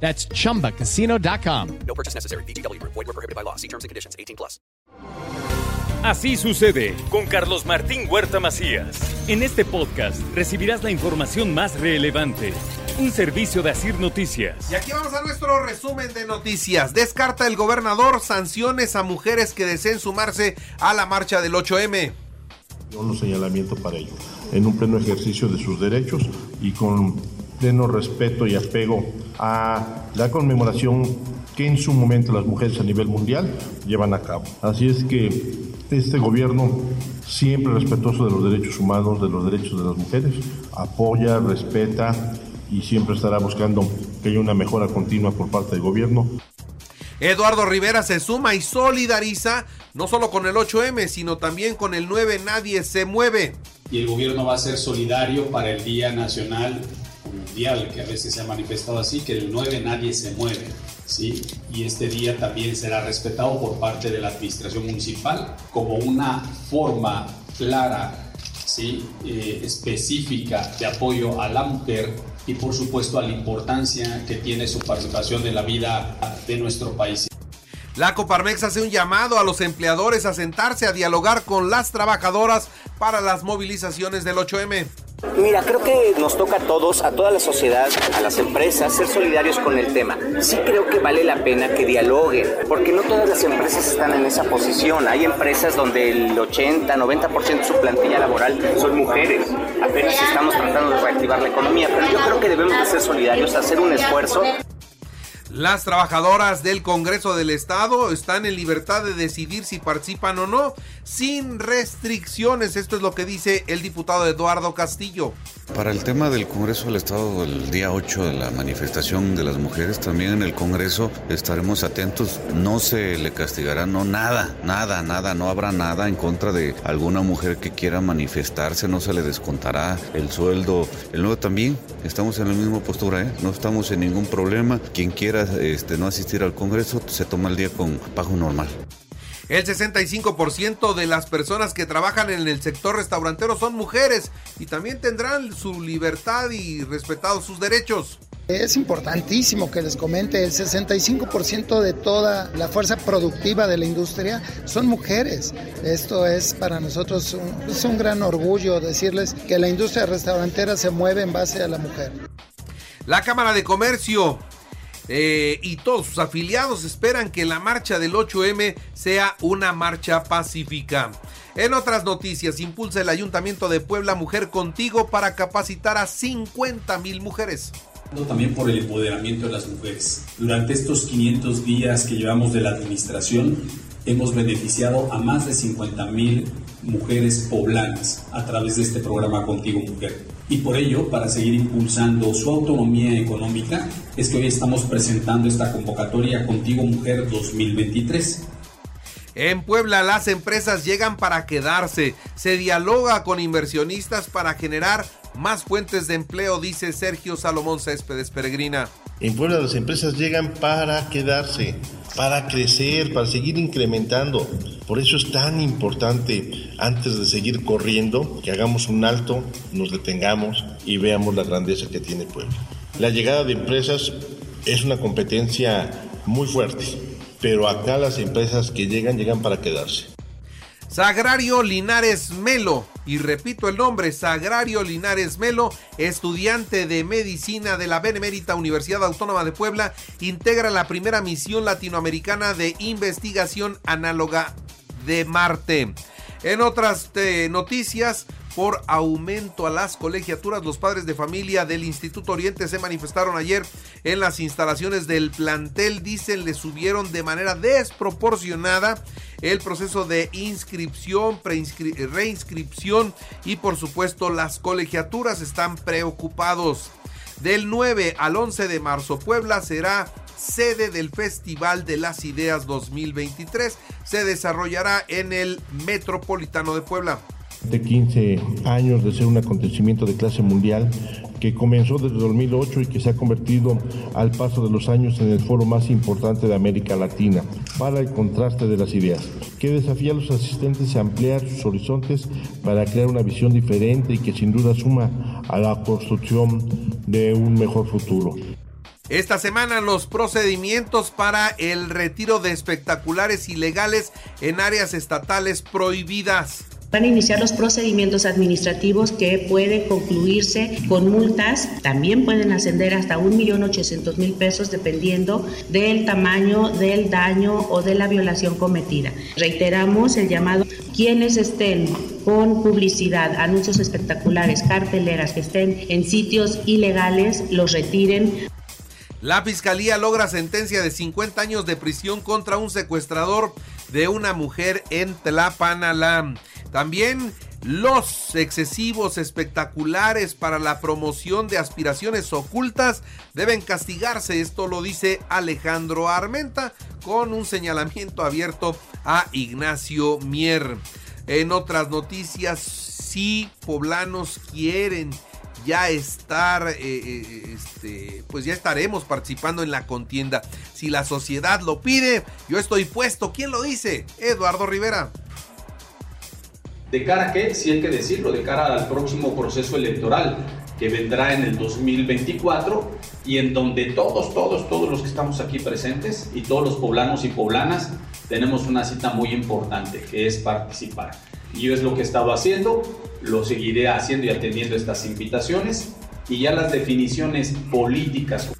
That's chumbacasino.com. No purchase necessary. BGW. Void were prohibited by law. See terms and conditions. 18 plus. Así sucede con Carlos Martín Huerta Macías. En este podcast recibirás la información más relevante. Un servicio de Asir Noticias. Y aquí vamos a nuestro resumen de noticias. Descarta el gobernador sanciones a mujeres que deseen sumarse a la marcha del 8M. Un señalamiento para ello, en un pleno ejercicio de sus derechos y con pleno respeto y apego a la conmemoración que en su momento las mujeres a nivel mundial llevan a cabo. Así es que este gobierno, siempre respetuoso de los derechos humanos, de los derechos de las mujeres, apoya, respeta y siempre estará buscando que haya una mejora continua por parte del gobierno. Eduardo Rivera se suma y solidariza no solo con el 8M, sino también con el 9 Nadie se mueve. Y el gobierno va a ser solidario para el Día Nacional mundial, que a veces se ha manifestado así, que el 9 nadie se mueve. ¿sí? Y este día también será respetado por parte de la administración municipal como una forma clara, ¿sí? Eh, específica de apoyo a la mujer y por supuesto a la importancia que tiene su participación en la vida de nuestro país. La Coparmex hace un llamado a los empleadores a sentarse a dialogar con las trabajadoras para las movilizaciones del 8M. Mira, creo que nos toca a todos, a toda la sociedad, a las empresas, ser solidarios con el tema. Sí creo que vale la pena que dialoguen, porque no todas las empresas están en esa posición. Hay empresas donde el 80, 90% de su plantilla laboral son mujeres. Apenas estamos tratando de reactivar la economía, pero yo creo que debemos de ser solidarios, hacer un esfuerzo. Las trabajadoras del Congreso del Estado están en libertad de decidir si participan o no, sin restricciones. Esto es lo que dice el diputado Eduardo Castillo. Para el tema del Congreso del Estado, el día 8 de la manifestación de las mujeres, también en el Congreso estaremos atentos. No se le castigará, no nada, nada, nada, no habrá nada en contra de alguna mujer que quiera manifestarse, no se le descontará el sueldo. El nuevo también, estamos en la misma postura, ¿eh? no estamos en ningún problema. Quien quiera este, no asistir al Congreso se toma el día con pago normal. El 65% de las personas que trabajan en el sector restaurantero son mujeres y también tendrán su libertad y respetados sus derechos. Es importantísimo que les comente, el 65% de toda la fuerza productiva de la industria son mujeres. Esto es para nosotros un, es un gran orgullo decirles que la industria restaurantera se mueve en base a la mujer. La Cámara de Comercio eh, y todos sus afiliados esperan que la marcha del 8M sea una marcha pacífica. En otras noticias, impulsa el Ayuntamiento de Puebla Mujer Contigo para capacitar a 50 mil mujeres también por el empoderamiento de las mujeres. Durante estos 500 días que llevamos de la administración, hemos beneficiado a más de 50 mil mujeres poblanas a través de este programa Contigo Mujer. Y por ello, para seguir impulsando su autonomía económica, es que hoy estamos presentando esta convocatoria Contigo Mujer 2023. En Puebla las empresas llegan para quedarse. Se dialoga con inversionistas para generar más fuentes de empleo, dice Sergio Salomón Céspedes Peregrina. En Puebla las empresas llegan para quedarse, para crecer, para seguir incrementando. Por eso es tan importante, antes de seguir corriendo, que hagamos un alto, nos detengamos y veamos la grandeza que tiene Puebla. La llegada de empresas es una competencia muy fuerte, pero acá las empresas que llegan llegan para quedarse. Sagrario Linares Melo, y repito el nombre, Sagrario Linares Melo, estudiante de medicina de la Benemérita Universidad Autónoma de Puebla, integra la primera misión latinoamericana de investigación análoga de Marte. En otras eh, noticias, por aumento a las colegiaturas. Los padres de familia del Instituto Oriente se manifestaron ayer en las instalaciones del plantel. Dicen le subieron de manera desproporcionada el proceso de inscripción, reinscripción y por supuesto las colegiaturas están preocupados. Del 9 al 11 de marzo, Puebla será sede del Festival de las Ideas 2023. Se desarrollará en el Metropolitano de Puebla. De 15 años de ser un acontecimiento de clase mundial que comenzó desde 2008 y que se ha convertido al paso de los años en el foro más importante de América Latina para el contraste de las ideas, que desafía a los asistentes a ampliar sus horizontes para crear una visión diferente y que sin duda suma a la construcción de un mejor futuro. Esta semana los procedimientos para el retiro de espectaculares ilegales en áreas estatales prohibidas. Van a iniciar los procedimientos administrativos que pueden concluirse con multas. También pueden ascender hasta 1.800.000 pesos dependiendo del tamaño del daño o de la violación cometida. Reiteramos el llamado quienes estén con publicidad, anuncios espectaculares, carteleras que estén en sitios ilegales, los retiren. La fiscalía logra sentencia de 50 años de prisión contra un secuestrador de una mujer en Tlapanalá. También los excesivos espectaculares para la promoción de aspiraciones ocultas deben castigarse. Esto lo dice Alejandro Armenta con un señalamiento abierto a Ignacio Mier. En otras noticias, si poblanos quieren ya estar, eh, eh, este, pues ya estaremos participando en la contienda. Si la sociedad lo pide, yo estoy puesto. ¿Quién lo dice? Eduardo Rivera. ¿De cara a qué? Si hay que decirlo, de cara al próximo proceso electoral que vendrá en el 2024 y en donde todos, todos, todos los que estamos aquí presentes y todos los poblanos y poblanas tenemos una cita muy importante que es participar. Y yo es lo que he estado haciendo, lo seguiré haciendo y atendiendo estas invitaciones y ya las definiciones políticas.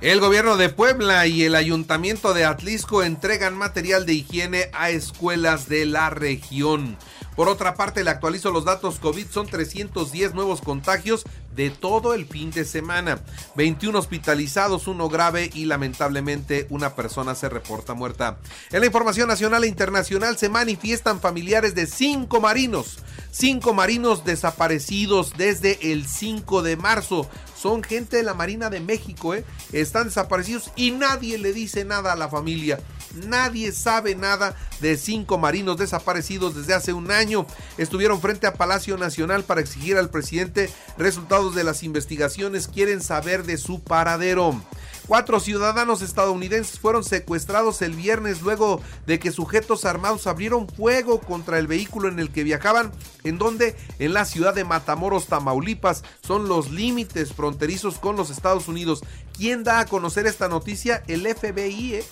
El gobierno de Puebla y el ayuntamiento de Atlisco entregan material de higiene a escuelas de la región. Por otra parte, le actualizo los datos COVID, son 310 nuevos contagios de todo el fin de semana. 21 hospitalizados, uno grave y lamentablemente una persona se reporta muerta. En la información nacional e internacional se manifiestan familiares de cinco marinos. Cinco marinos desaparecidos desde el 5 de marzo. Son gente de la Marina de México, ¿eh? Están desaparecidos y nadie le dice nada a la familia. Nadie sabe nada de cinco marinos desaparecidos desde hace un año. Estuvieron frente a Palacio Nacional para exigir al presidente resultados de las investigaciones. Quieren saber de su paradero. Cuatro ciudadanos estadounidenses fueron secuestrados el viernes luego de que sujetos armados abrieron fuego contra el vehículo en el que viajaban, en donde en la ciudad de Matamoros, Tamaulipas, son los límites fronterizos con los Estados Unidos. ¿Quién da a conocer esta noticia? El FBI. ¿eh?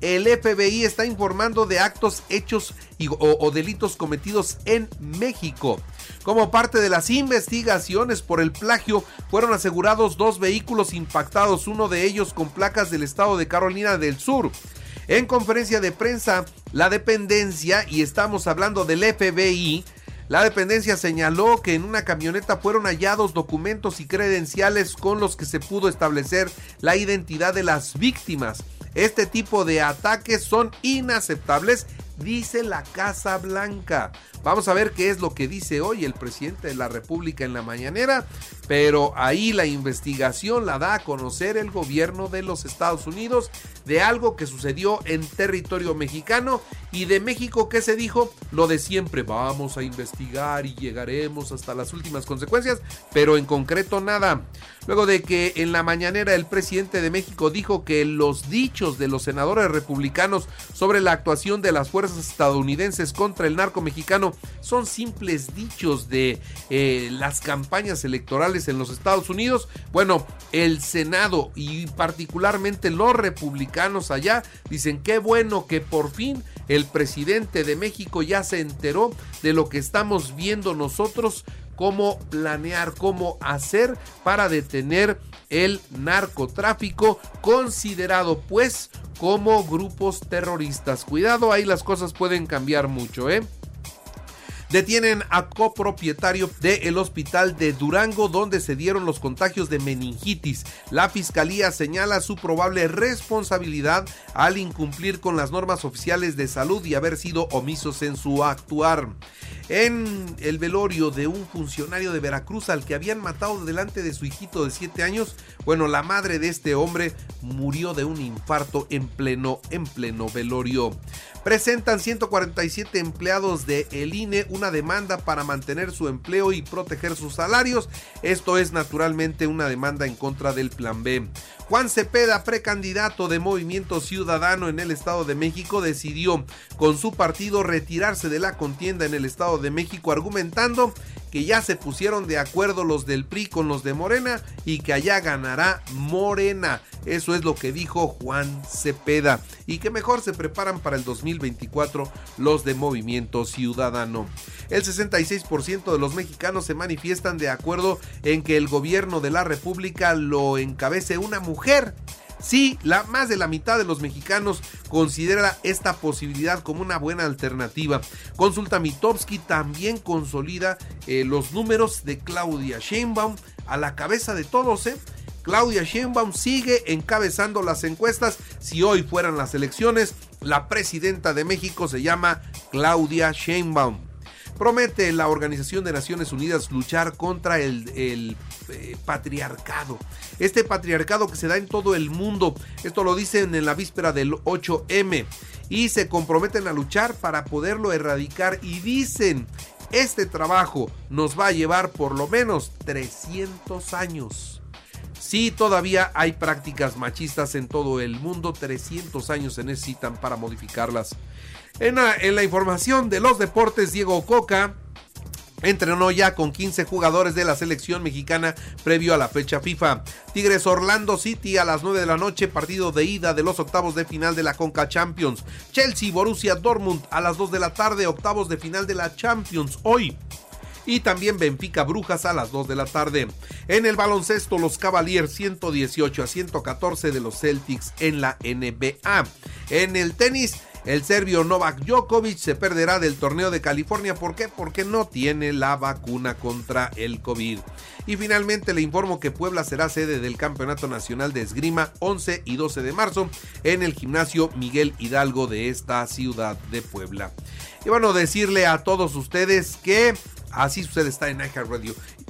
El FBI está informando de actos hechos o, delitos cometidos en México. Como parte de las investigaciones por el plagio, fueron asegurados dos vehículos impactados, uno de ellos con placas del estado de Carolina del Sur. En conferencia de prensa, la dependencia, y estamos hablando del FBI, la dependencia señaló que en una camioneta fueron hallados documentos y credenciales con los que se pudo establecer la identidad de las víctimas. Este tipo de ataques son inaceptables, dice la Casa Blanca. Vamos a ver qué es lo que dice hoy el presidente de la República en la mañanera, pero ahí la investigación la da a conocer el gobierno de los Estados Unidos de algo que sucedió en territorio mexicano y de México que se dijo lo de siempre, vamos a investigar y llegaremos hasta las últimas consecuencias, pero en concreto nada. Luego de que en la mañanera el presidente de México dijo que los dichos de los senadores republicanos sobre la actuación de las fuerzas estadounidenses contra el narco mexicano son simples dichos de eh, las campañas electorales en los Estados Unidos. Bueno, el Senado y particularmente los republicanos allá dicen qué bueno que por fin el presidente de México ya se enteró de lo que estamos viendo nosotros cómo planear, cómo hacer para detener el narcotráfico considerado pues como grupos terroristas. Cuidado, ahí las cosas pueden cambiar mucho, ¿eh? Detienen a copropietario del hospital de Durango donde se dieron los contagios de meningitis. La fiscalía señala su probable responsabilidad al incumplir con las normas oficiales de salud y haber sido omisos en su actuar. En el velorio de un funcionario de Veracruz al que habían matado delante de su hijito de 7 años. Bueno, la madre de este hombre murió de un infarto en pleno, en pleno velorio. Presentan 147 empleados de el INE una demanda para mantener su empleo y proteger sus salarios. Esto es naturalmente una demanda en contra del Plan B. Juan Cepeda, precandidato de Movimiento Ciudadano en el Estado de México, decidió con su partido retirarse de la contienda en el Estado de México argumentando que ya se pusieron de acuerdo los del PRI con los de Morena y que allá ganará Morena. Eso es lo que dijo Juan Cepeda. Y que mejor se preparan para el 2024 los de Movimiento Ciudadano. El 66% de los mexicanos se manifiestan de acuerdo en que el gobierno de la República lo encabece una mujer. Sí, la, más de la mitad de los mexicanos considera esta posibilidad como una buena alternativa. Consulta Mitowski también consolida eh, los números de Claudia Sheinbaum a la cabeza de todos, ¿eh? Claudia Sheinbaum sigue encabezando las encuestas. Si hoy fueran las elecciones, la presidenta de México se llama Claudia Sheinbaum. Promete la Organización de Naciones Unidas luchar contra el, eh, patriarcado. Este patriarcado que se da en todo el mundo. Esto lo dicen en la víspera del 8M. Y se comprometen a luchar para poderlo erradicar. Y dicen, este trabajo nos va a llevar por lo menos 300 años. Sí, todavía hay prácticas machistas en todo el mundo, 300 años se necesitan para modificarlas. En la, información de los deportes, Diego Coca entrenó ya con 15 jugadores de la selección mexicana previo a la fecha FIFA. Tigres Orlando City a las 9 de la noche, partido de ida de los octavos de final de la Conca Champions. Chelsea Borussia Dortmund a las 2 de la tarde, octavos de final de la Champions hoy y también Benfica Brujas a las 2 de la tarde. En el baloncesto, los Cavaliers 118 a 114 de los Celtics en la NBA. En el tenis, el serbio Novak Djokovic se perderá del torneo de California. ¿Por qué? Porque no tiene la vacuna contra el COVID. Y finalmente le informo que Puebla será sede del Campeonato Nacional de Esgrima 11 y 12 de marzo en el gimnasio Miguel Hidalgo de esta ciudad de Puebla. Y bueno, decirle a todos ustedes que Así sucede está en Radio